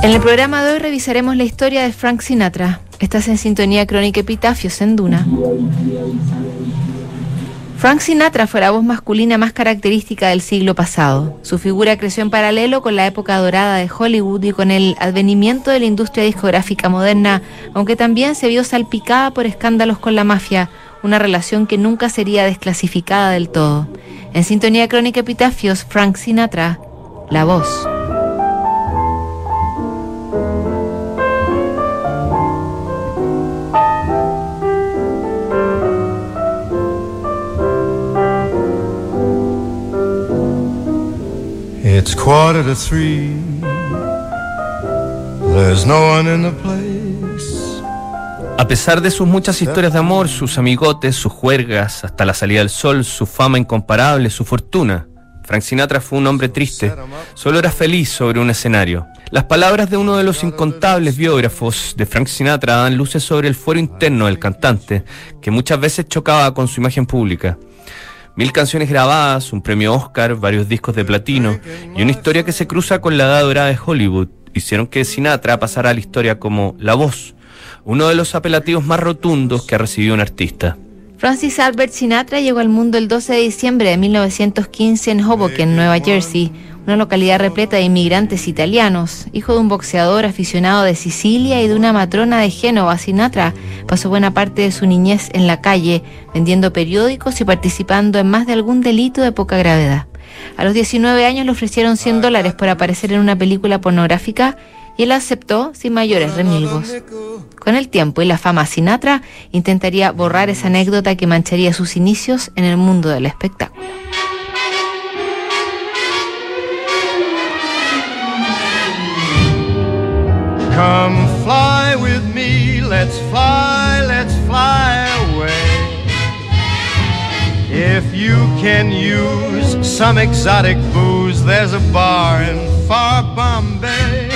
En el programa de hoy revisaremos la historia de Frank Sinatra. Estás en sintonía crónica Epitafios en Duna. Frank Sinatra fue la voz masculina más característica del siglo pasado. Su figura creció en paralelo con la época dorada de Hollywood y con el advenimiento de la industria discográfica moderna, aunque también se vio salpicada por escándalos con la mafia, una relación que nunca sería desclasificada del todo. En sintonía crónica Epitafios, Frank Sinatra, la voz. Quarter to three. There's no one in the place. A pesar de sus muchas historias de amor, sus amigotes, sus juergas, hasta la salida del sol, su fama incomparable, su fortuna, Frank Sinatra fue un hombre triste. Solo era feliz sobre un escenario. Las palabras de uno de los incontables biógrafos de Frank Sinatra dan luces sobre el fuero interno del cantante, que muchas veces chocaba con su imagen pública. Mil canciones grabadas, un premio Oscar, varios discos de platino y una historia que se cruza con la edad dorada de Hollywood hicieron que Sinatra pasara a la historia como La Voz, uno de los apelativos más rotundos que ha recibido un artista. Francis Albert Sinatra llegó al mundo el 12 de diciembre de 1915 en Hoboken, Nueva Jersey, una localidad repleta de inmigrantes italianos. Hijo de un boxeador aficionado de Sicilia y de una matrona de Génova, Sinatra pasó buena parte de su niñez en la calle, vendiendo periódicos y participando en más de algún delito de poca gravedad. A los 19 años le ofrecieron 100 dólares por aparecer en una película pornográfica y él aceptó sin mayores remilgos. Con el tiempo y la fama, Sinatra intentaría borrar esa anécdota que mancharía sus inicios en el mundo del espectáculo. Come fly with me, let's fly, let's fly away. If you can use some exotic booze, there's a bar in far Bombay.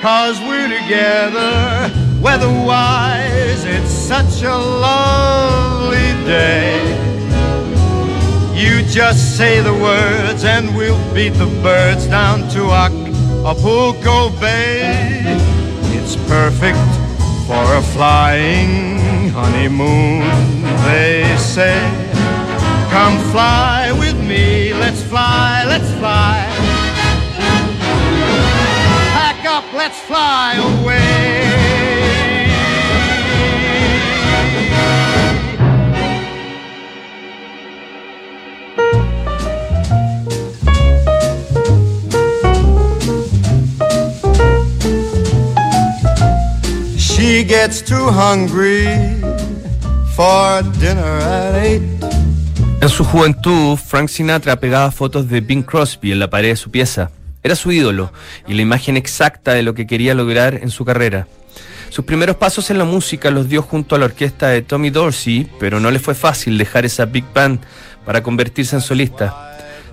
Cause we're together, weatherwise, it's such a lovely day. You just say the words and we'll beat the birds down to Acapulco Bay. It's perfect for a flying honeymoon, they say. Come fly with me, let's fly, let's fly. Let's fly away. She gets too hungry for dinner at eight. En su juventud, Frank Sinatra pegaba fotos de Bing Crosby en la pared de su pieza. Era su ídolo y la imagen exacta de lo que quería lograr en su carrera. Sus primeros pasos en la música los dio junto a la orquesta de Tommy Dorsey, pero no le fue fácil dejar esa big band para convertirse en solista.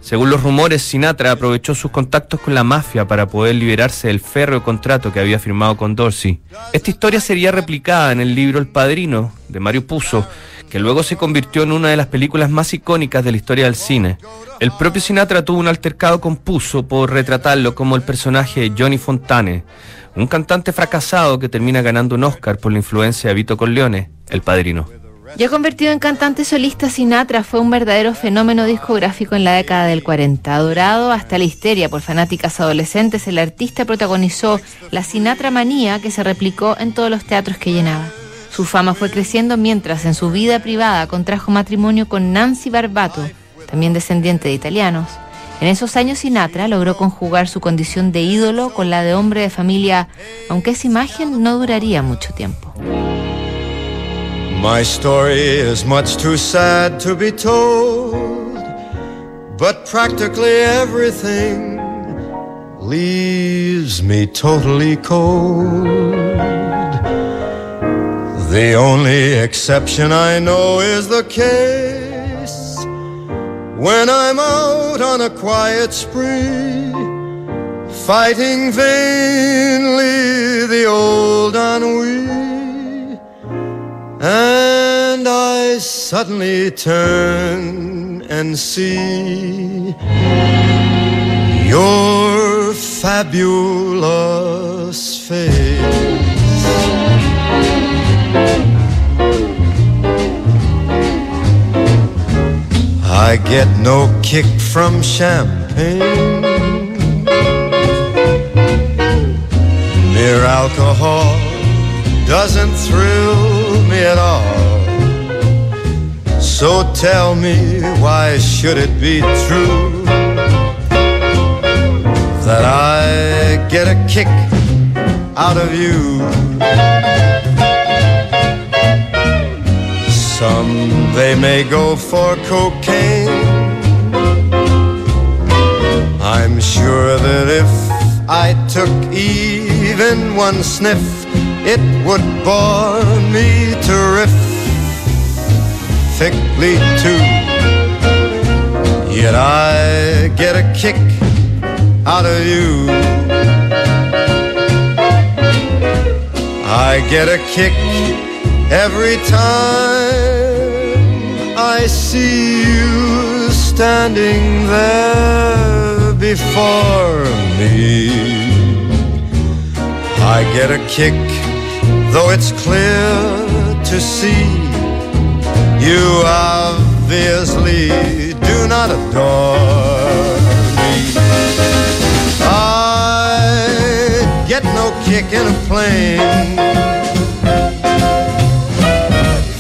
Según los rumores, Sinatra aprovechó sus contactos con la mafia para poder liberarse del férreo contrato que había firmado con Dorsey. Esta historia sería replicada en el libro El Padrino, de Mario Puzo, que luego se convirtió en una de las películas más icónicas de la historia del cine. El propio Sinatra tuvo un altercado con por retratarlo como el personaje de Johnny Fontane, un cantante fracasado que termina ganando un Oscar por la influencia de Vito Corleone, el padrino. Ya convertido en cantante solista, Sinatra fue un verdadero fenómeno discográfico en la década del 40. Adorado hasta la histeria por fanáticas adolescentes, el artista protagonizó la Sinatra manía que se replicó en todos los teatros que llenaba. Su fama fue creciendo mientras en su vida privada contrajo matrimonio con Nancy Barbato, también descendiente de italianos. En esos años Sinatra logró conjugar su condición de ídolo con la de hombre de familia, aunque esa imagen no duraría mucho tiempo. My story is much too sad to be told, but practically everything leaves me totally cold. The only exception I know is the case when I'm out on a quiet spree, fighting vainly the old ennui. And I suddenly turn and see your fabulous face. I get no kick from champagne. Mere alcohol doesn't thrill me at all. So tell me, why should it be true that I get a kick out of you? They may go for cocaine. I'm sure that if I took even one sniff, it would bore me terrifically too. Yet I get a kick out of you. I get a kick every time I see you standing there before me. I get a kick, though it's clear to see you obviously do not adore me. I get no kick in a plane,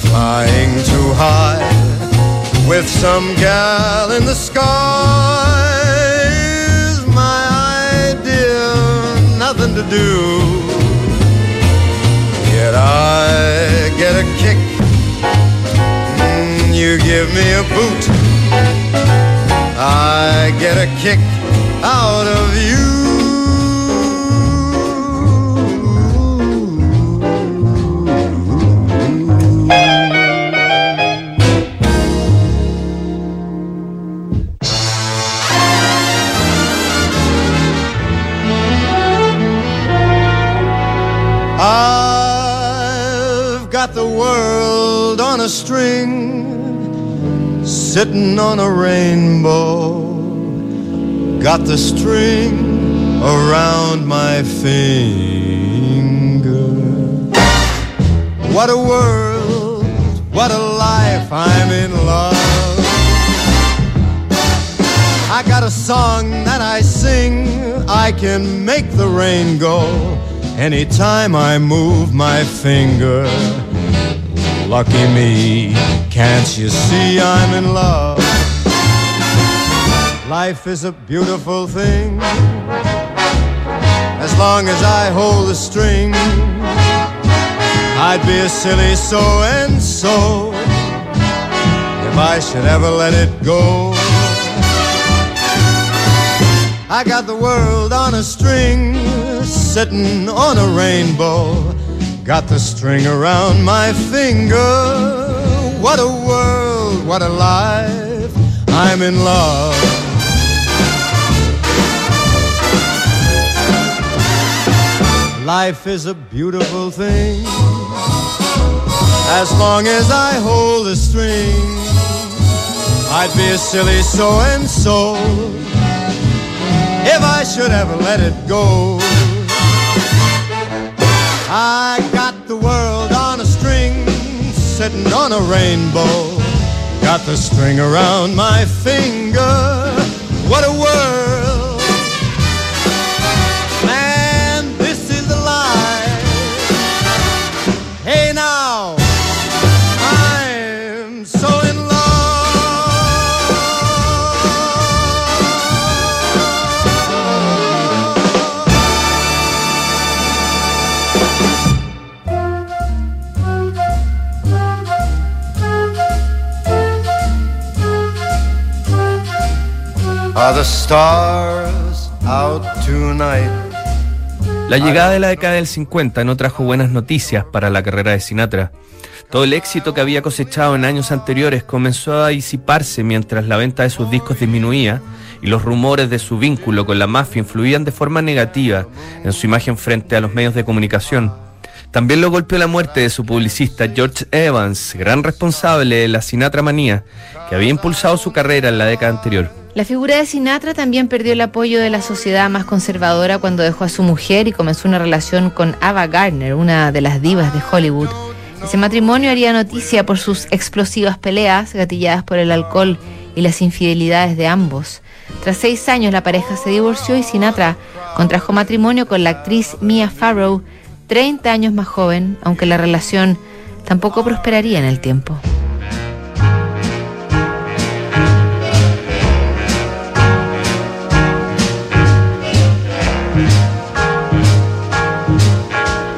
flying too high with some gal in the sky is my idea, nothing to do. Yet I get a kick. Mm, you give me a boot. I get a kick out of you. The world on a string, sitting on a rainbow. Got the string around my finger. What a world, what a life, I'm in love. I got a song that I sing, I can make the rain go anytime I move my finger. Lucky me, can't you see I'm in love? Life is a beautiful thing. As long as I hold the string, I'd be a silly so and so if I should ever let it go. I got the world on a string, sitting on a rainbow. Got the string around my finger. What a world, what a life. I'm in love. Life is a beautiful thing. As long as I hold the string, I'd be a silly so and so if I should ever let it go. I got the world on a string, sitting on a rainbow. Got the string around my finger. What a world! La llegada de la década del 50 no trajo buenas noticias para la carrera de Sinatra. Todo el éxito que había cosechado en años anteriores comenzó a disiparse mientras la venta de sus discos disminuía y los rumores de su vínculo con la mafia influían de forma negativa en su imagen frente a los medios de comunicación. También lo golpeó la muerte de su publicista George Evans, gran responsable de la Sinatra manía, que había impulsado su carrera en la década anterior. La figura de Sinatra también perdió el apoyo de la sociedad más conservadora cuando dejó a su mujer y comenzó una relación con Ava Gardner, una de las divas de Hollywood. Ese matrimonio haría noticia por sus explosivas peleas, gatilladas por el alcohol y las infidelidades de ambos. Tras seis años la pareja se divorció y Sinatra contrajo matrimonio con la actriz Mia Farrow, 30 años más joven, aunque la relación tampoco prosperaría en el tiempo.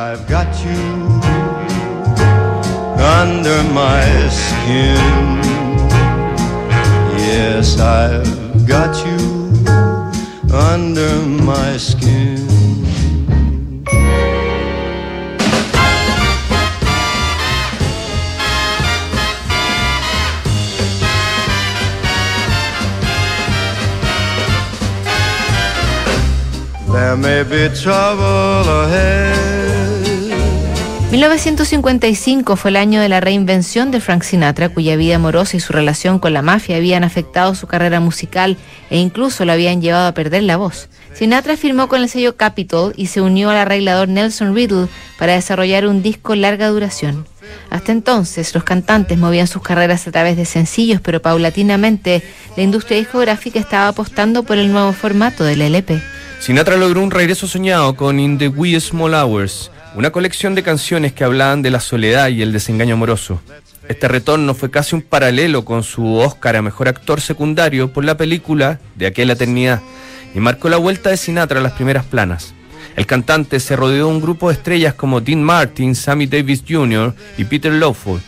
I've got you under my skin. Yes, I've got you under my skin. There may be trouble ahead. 1955 fue el año de la reinvención de Frank Sinatra, cuya vida amorosa y su relación con la mafia habían afectado su carrera musical e incluso lo habían llevado a perder la voz. Sinatra firmó con el sello Capitol y se unió al arreglador Nelson Riddle para desarrollar un disco larga duración. Hasta entonces, los cantantes movían sus carreras a través de sencillos, pero paulatinamente la industria discográfica estaba apostando por el nuevo formato del LP. Sinatra logró un regreso soñado con In the Wee Small Hours, una colección de canciones que hablaban de la soledad y el desengaño amoroso. Este retorno fue casi un paralelo con su Oscar a Mejor Actor Secundario por la película De aquella eternidad y marcó la vuelta de Sinatra a las primeras planas. El cantante se rodeó de un grupo de estrellas como Dean Martin, Sammy Davis Jr. y Peter Lawford,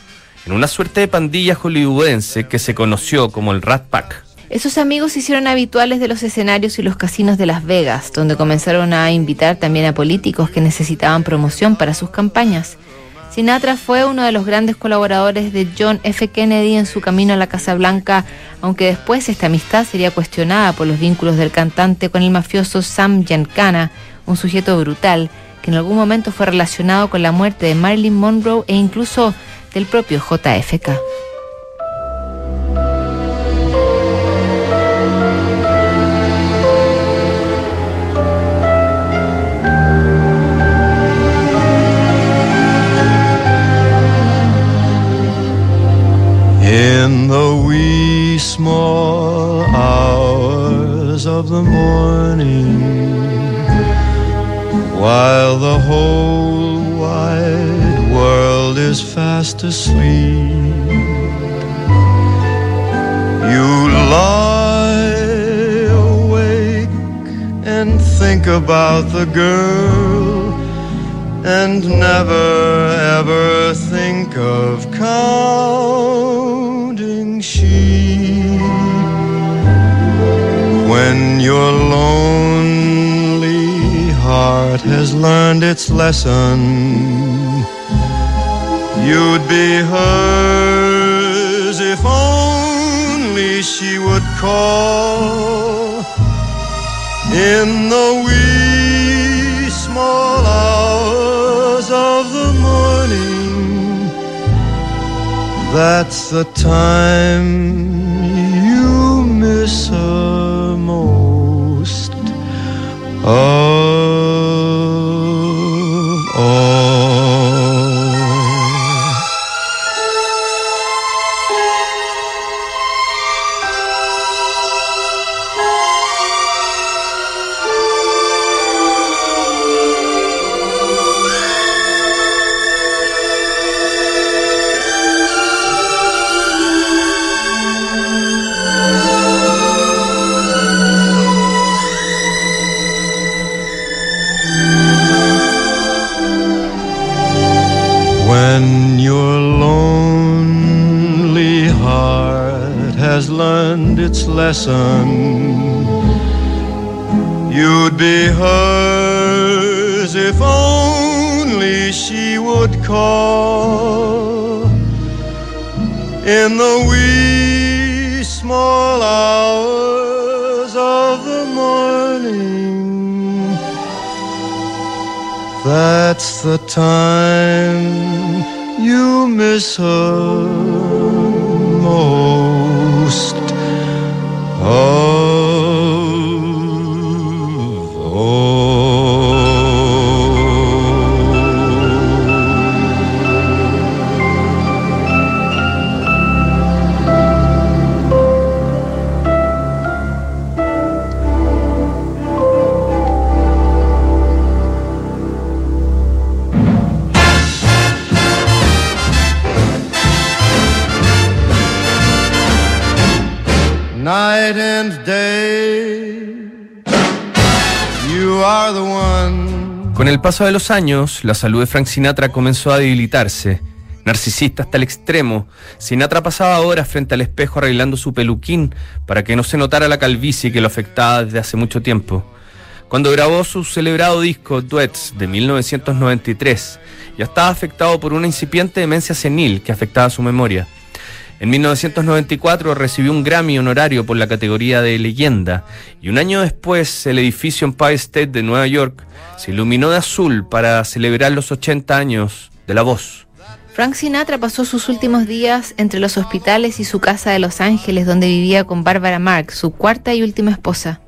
en una suerte de pandilla hollywoodense que se conoció como el Rat Pack. Esos amigos se hicieron habituales de los escenarios y los casinos de Las Vegas, donde comenzaron a invitar también a políticos que necesitaban promoción para sus campañas. Sinatra fue uno de los grandes colaboradores de John F. Kennedy en su camino a la Casa Blanca, aunque después esta amistad sería cuestionada por los vínculos del cantante con el mafioso Sam Giancana, un sujeto brutal que en algún momento fue relacionado con la muerte de Marilyn Monroe e incluso del propio JFK. In the wee small hours of the morning, while the whole wide world is fast asleep, you lie awake and think about the girl and never ever think of counting sheep. When your lonely heart has learned its lesson you'd be hers if only she would call in the That's the time you miss her most. Of lesson, you'd be hers if only she would call in the wee small hours of the morning. That's the time you miss her most. Oh. El paso de los años, la salud de Frank Sinatra comenzó a debilitarse. Narcisista hasta el extremo, Sinatra pasaba horas frente al espejo arreglando su peluquín para que no se notara la calvicie que lo afectaba desde hace mucho tiempo. Cuando grabó su celebrado disco Duets de 1993, ya estaba afectado por una incipiente demencia senil que afectaba su memoria. En 1994 recibió un Grammy honorario por la categoría de leyenda y un año después el edificio Empire State de Nueva York se iluminó de azul para celebrar los 80 años de la voz. Frank Sinatra pasó sus últimos días entre los hospitales y su casa de Los Ángeles donde vivía con Barbara Mark, su cuarta y última esposa.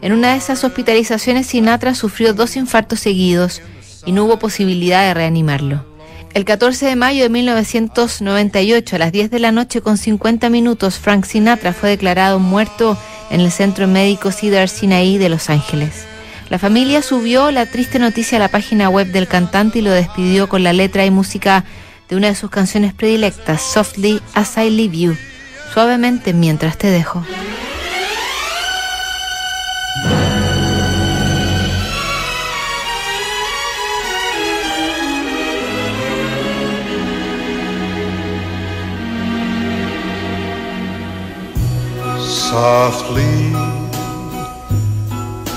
En una de esas hospitalizaciones, Sinatra sufrió dos infartos seguidos y no hubo posibilidad de reanimarlo. El 14 de mayo de 1998, a las 10 de la noche con 50 minutos, Frank Sinatra fue declarado muerto en el Centro Médico Cedar Sinai de Los Ángeles. La familia subió la triste noticia a la página web del cantante y lo despidió con la letra y música de una de sus canciones predilectas, Softly As I Leave You, suavemente mientras te dejo. Softly,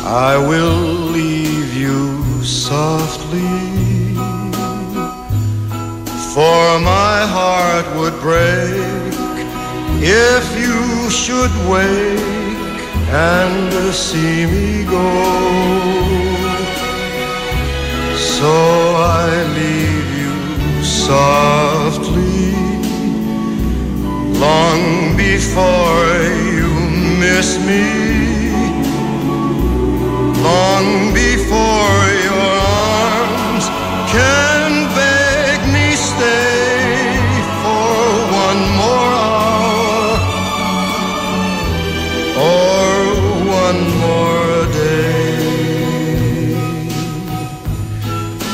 I will leave you softly. For my heart would break if you should wake and see me go. So I leave you softly long before miss me, long before your arms can beg me stay for one more hour or one more day.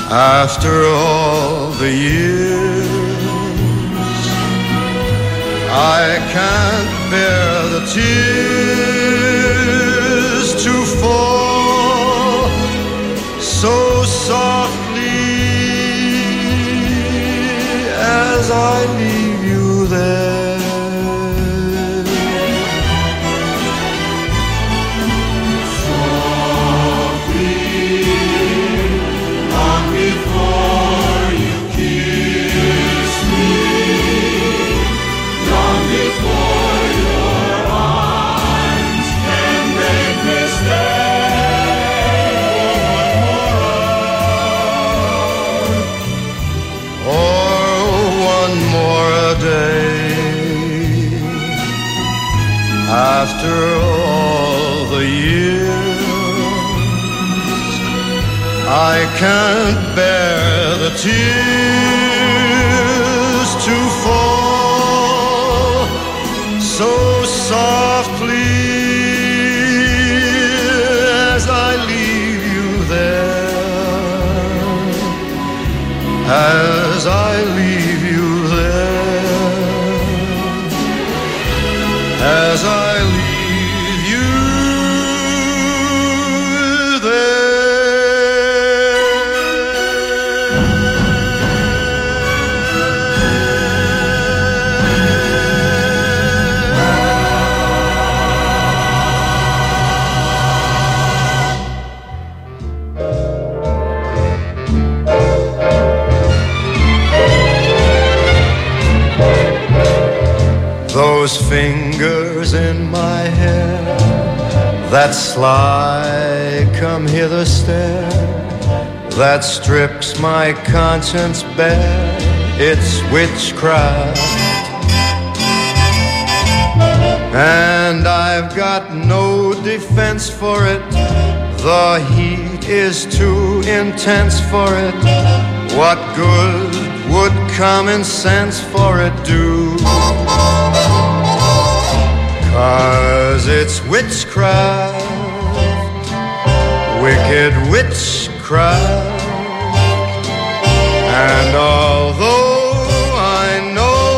After all the years I can't bear the tears After all the years, I can't bear the tears that sly come hither stare, that strips my conscience bare, it's witchcraft. And I've got no defense for it, the heat is too intense for it. What good would common sense for it do? Cause it's witchcraft, wicked witchcraft. And although I know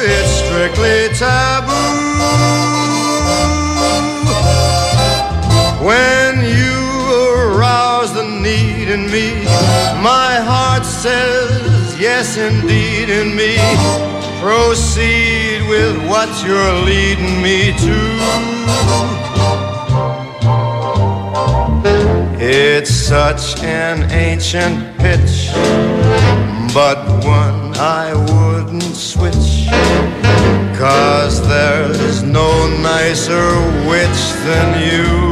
it's strictly taboo, when you arouse the need in me, my heart says yes indeed in me. Proceed with what you're leading me to. It's such an ancient pitch, but one I wouldn't switch. Cause there's no nicer witch than you.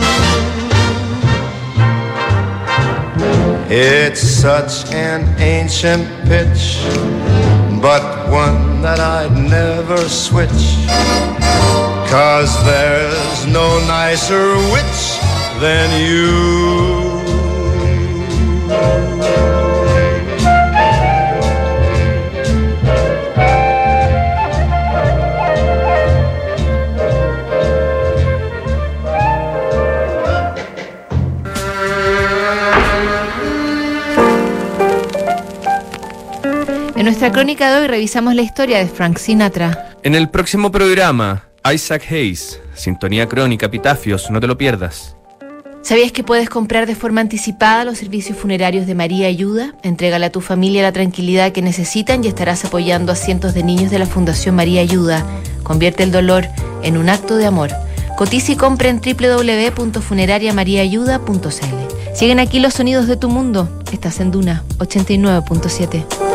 It's such an ancient pitch, but one that I'd never switch. Cause there's no nicer witch than you. Nuestra crónica de hoy revisamos la historia de Frank Sinatra. En el próximo programa, Isaac Hayes, Sintonía Crónica, Epitafios, no te lo pierdas. ¿Sabías que puedes comprar de forma anticipada los servicios funerarios de María Ayuda? Entrégale a tu familia la tranquilidad que necesitan y estarás apoyando a cientos de niños de la Fundación María Ayuda. Convierte el dolor en un acto de amor. Cotiza y compra en www.funerariamariaayuda.cl. Siguen aquí los sonidos de tu mundo. Estás en Duna 89.7.